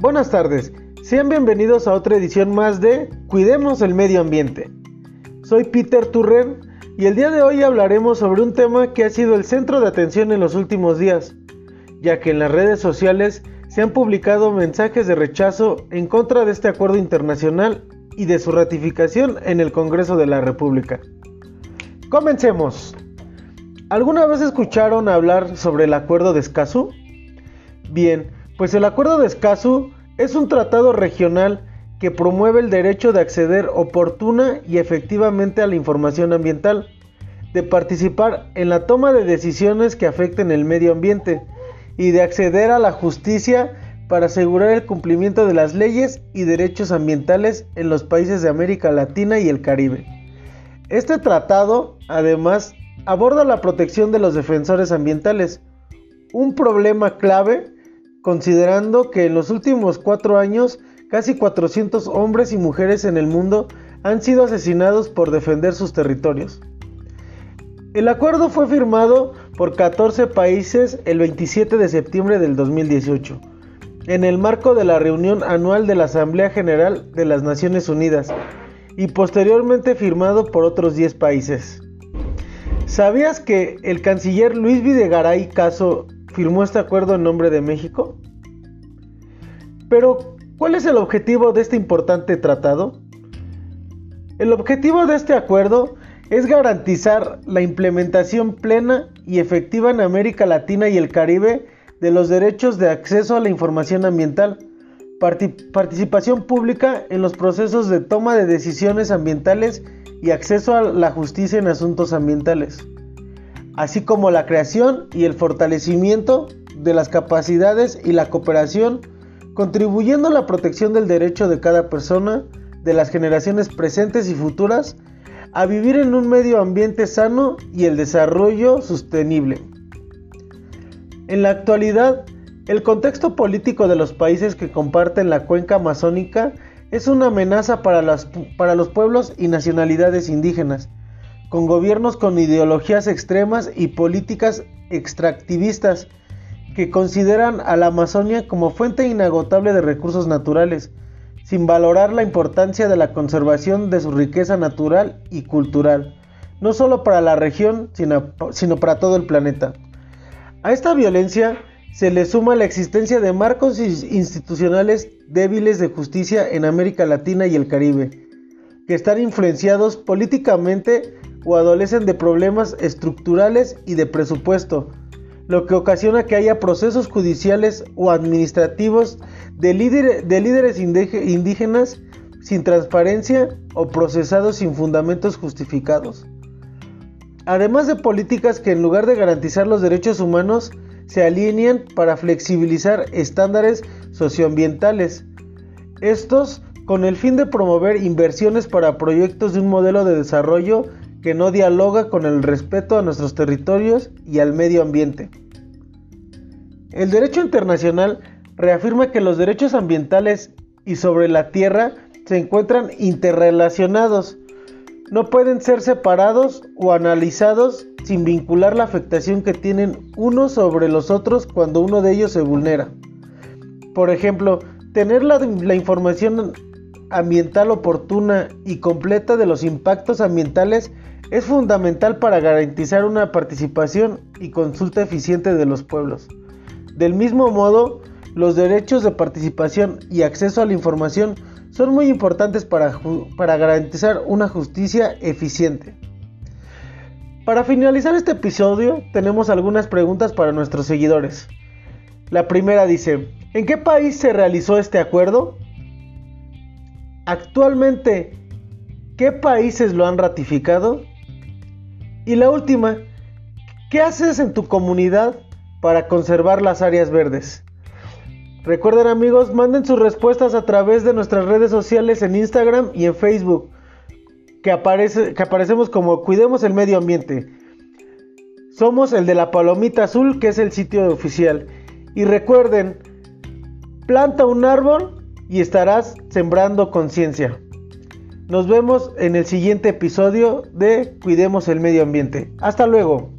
Buenas tardes, sean bienvenidos a otra edición más de Cuidemos el Medio Ambiente. Soy Peter Turren y el día de hoy hablaremos sobre un tema que ha sido el centro de atención en los últimos días, ya que en las redes sociales se han publicado mensajes de rechazo en contra de este acuerdo internacional y de su ratificación en el Congreso de la República. Comencemos. ¿Alguna vez escucharon hablar sobre el Acuerdo de Escazú? Bien, pues el Acuerdo de Escazú es un tratado regional que promueve el derecho de acceder oportuna y efectivamente a la información ambiental, de participar en la toma de decisiones que afecten el medio ambiente y de acceder a la justicia para asegurar el cumplimiento de las leyes y derechos ambientales en los países de América Latina y el Caribe. Este tratado, además, aborda la protección de los defensores ambientales, un problema clave considerando que en los últimos cuatro años casi 400 hombres y mujeres en el mundo han sido asesinados por defender sus territorios. El acuerdo fue firmado por 14 países el 27 de septiembre del 2018, en el marco de la reunión anual de la Asamblea General de las Naciones Unidas, y posteriormente firmado por otros 10 países. ¿Sabías que el canciller Luis Videgaray Caso firmó este acuerdo en nombre de México? Pero, ¿cuál es el objetivo de este importante tratado? El objetivo de este acuerdo es garantizar la implementación plena y efectiva en América Latina y el Caribe de los derechos de acceso a la información ambiental, participación pública en los procesos de toma de decisiones ambientales y acceso a la justicia en asuntos ambientales así como la creación y el fortalecimiento de las capacidades y la cooperación, contribuyendo a la protección del derecho de cada persona, de las generaciones presentes y futuras, a vivir en un medio ambiente sano y el desarrollo sostenible. En la actualidad, el contexto político de los países que comparten la cuenca amazónica es una amenaza para, para los pueblos y nacionalidades indígenas, con gobiernos con ideologías extremas y políticas extractivistas que consideran a la Amazonia como fuente inagotable de recursos naturales, sin valorar la importancia de la conservación de su riqueza natural y cultural, no solo para la región, sino, sino para todo el planeta. A esta violencia se le suma la existencia de marcos institucionales débiles de justicia en América Latina y el Caribe, que están influenciados políticamente o adolecen de problemas estructurales y de presupuesto, lo que ocasiona que haya procesos judiciales o administrativos de, de líderes indígenas sin transparencia o procesados sin fundamentos justificados. Además de políticas que en lugar de garantizar los derechos humanos se alinean para flexibilizar estándares socioambientales. Estos con el fin de promover inversiones para proyectos de un modelo de desarrollo que no dialoga con el respeto a nuestros territorios y al medio ambiente. El derecho internacional reafirma que los derechos ambientales y sobre la tierra se encuentran interrelacionados, no pueden ser separados o analizados sin vincular la afectación que tienen unos sobre los otros cuando uno de ellos se vulnera. Por ejemplo, tener la, la información ambiental oportuna y completa de los impactos ambientales es fundamental para garantizar una participación y consulta eficiente de los pueblos. Del mismo modo, los derechos de participación y acceso a la información son muy importantes para, para garantizar una justicia eficiente. Para finalizar este episodio, tenemos algunas preguntas para nuestros seguidores. La primera dice, ¿en qué país se realizó este acuerdo? Actualmente, ¿qué países lo han ratificado? Y la última, ¿qué haces en tu comunidad para conservar las áreas verdes? Recuerden amigos, manden sus respuestas a través de nuestras redes sociales en Instagram y en Facebook, que, aparece, que aparecemos como Cuidemos el Medio Ambiente. Somos el de la Palomita Azul, que es el sitio oficial. Y recuerden, planta un árbol y estarás sembrando conciencia. Nos vemos en el siguiente episodio de Cuidemos el Medio Ambiente. Hasta luego.